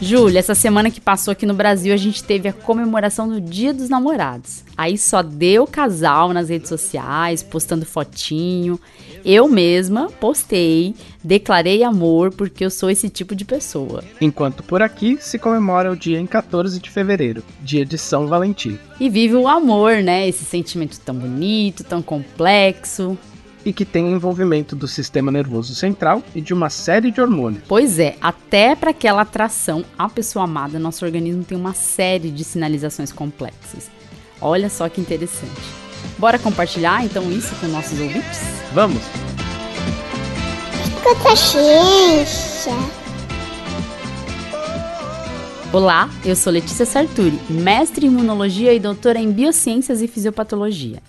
Júlia, essa semana que passou aqui no Brasil, a gente teve a comemoração do Dia dos Namorados. Aí só deu casal nas redes sociais, postando fotinho. Eu mesma postei, declarei amor porque eu sou esse tipo de pessoa. Enquanto por aqui se comemora o dia em 14 de fevereiro, dia de São Valentim. E vive o amor, né? Esse sentimento tão bonito, tão complexo. E que tem envolvimento do sistema nervoso central e de uma série de hormônios. Pois é, até para aquela atração à pessoa amada, nosso organismo tem uma série de sinalizações complexas. Olha só que interessante. Bora compartilhar então isso com nossos ouvintes? Vamos! Escuta ciência. Olá, eu sou Letícia Sarturi, mestre em imunologia e doutora em biociências e fisiopatologia.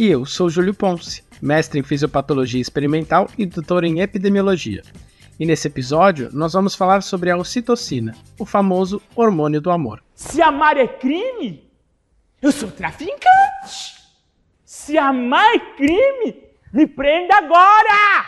E eu sou Júlio Ponce, mestre em fisiopatologia experimental e doutor em epidemiologia. E nesse episódio nós vamos falar sobre a ocitocina, o famoso hormônio do amor. Se amar é crime, eu sou traficante. Se amar é crime, me prenda agora!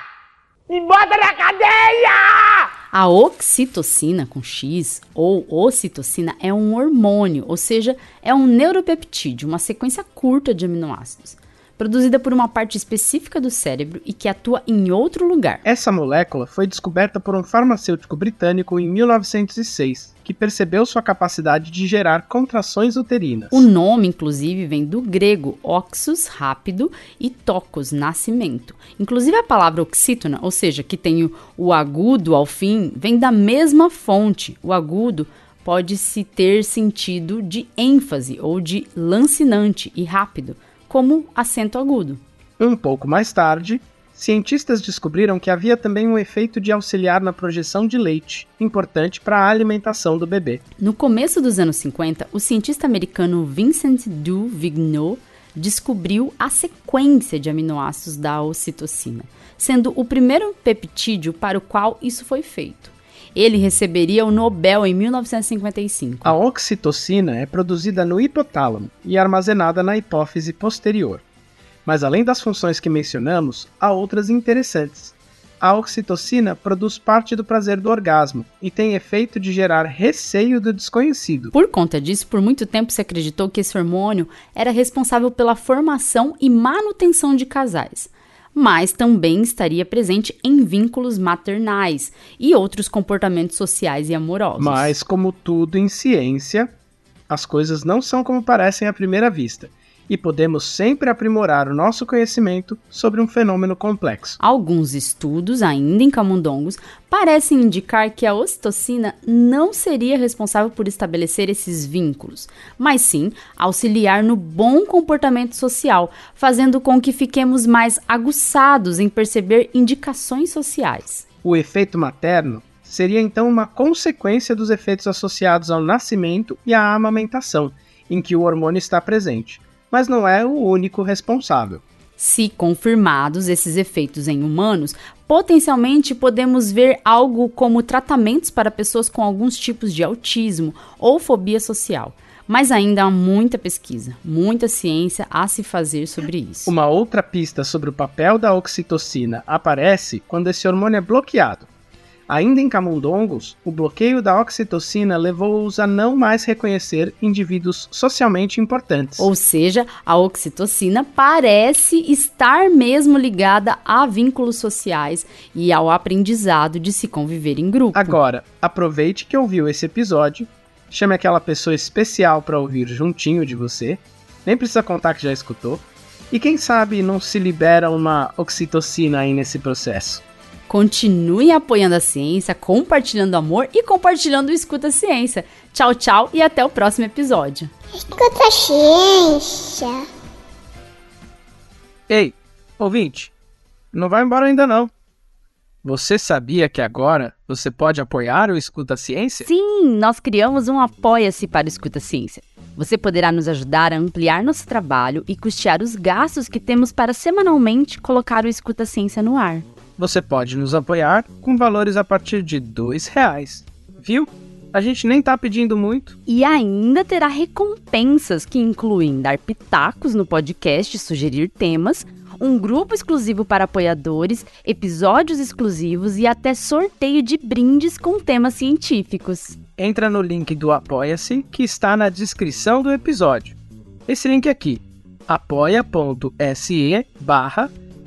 Me bota na cadeia! A oxitocina com X ou ocitocina é um hormônio, ou seja, é um neuropeptídeo, uma sequência curta de aminoácidos, produzida por uma parte específica do cérebro e que atua em outro lugar. Essa molécula foi descoberta por um farmacêutico britânico em 1906, que percebeu sua capacidade de gerar contrações uterinas. O nome, inclusive, vem do grego oxus, rápido, e tocos, nascimento. Inclusive a palavra oxítona, ou seja, que tem o, agudo ao fim, vem da mesma fonte. O agudo pode-se ter sentido de ênfase ou de lancinante e rápido, como acento agudo. Um pouco mais tarde, cientistas descobriram que havia também um efeito de auxiliar na projeção de leite, importante para a alimentação do bebê. No começo dos anos 50, o cientista americano Vincent Du Vigneault descobriu a sequência de aminoácidos da ocitocina, sendo o primeiro peptídeo para o qual isso foi feito. Ele receberia o Nobel em 1955. A oxitocina é produzida no hipotálamo e armazenada na hipófise posterior. Mas além das funções que mencionamos, há outras interessantes. A oxitocina produz parte do prazer do orgasmo e tem efeito de gerar receio do desconhecido. Por conta disso, por muito tempo se acreditou que esse hormônio era responsável pela formação e manutenção de casais, mas também estaria presente em vínculos maternais e outros comportamentos sociais e amorosos. Mas, como tudo em ciência, as coisas não são como parecem à primeira vista e podemos sempre aprimorar o nosso conhecimento sobre um fenômeno complexo. Alguns estudos, ainda em camundongos, parecem indicar que a ocitocina não seria responsável por estabelecer esses vínculos, mas sim auxiliar no bom comportamento social, fazendo com que fiquemos mais aguçados em perceber indicações sociais. O efeito materno seria então uma consequência dos efeitos associados ao nascimento e à amamentação, em que o hormônio está presente mas não é o único responsável. Se confirmados esses efeitos em humanos, potencialmente podemos ver algo como tratamentos para pessoas com alguns tipos de autismo ou fobia social. Mas ainda há muita pesquisa, muita ciência a se fazer sobre isso. Uma outra pista sobre o papel da oxitocina aparece quando esse hormônio é bloqueado. Ainda em camundongos, o bloqueio da oxitocina levou-os a não mais reconhecer indivíduos socialmente importantes. Ou seja, a oxitocina parece estar mesmo ligada a vínculos sociais e ao aprendizado de se conviver em grupo. Agora, aproveite que ouviu esse episódio, chame aquela pessoa especial para ouvir juntinho de você, nem precisa contar que já escutou, e quem sabe não se libera uma oxitocina aí nesse processo. Continue apoiando a ciência, compartilhando amor e compartilhando o Escuta Ciência. Tchau, tchau e até o próximo episódio. Escuta ciência. Ei, ouvinte, não vai embora ainda não. Você sabia que agora você pode apoiar o Escuta Ciência? Sim, nós criamos um Apoia-se para o Escuta Ciência. Você poderá nos ajudar a ampliar nosso trabalho e custear os gastos que temos para semanalmente colocar o Escuta Ciência no ar você pode nos apoiar com valores a partir de dois reais. Viu? A gente nem tá pedindo muito. E ainda terá recompensas que incluem dar pitacos no podcast, sugerir temas um grupo exclusivo para apoiadores, episódios exclusivos e até sorteio de brindes com temas científicos. Entra no link do Apoia-se que está na descrição do episódio. Esse link aqui, apoia.se barra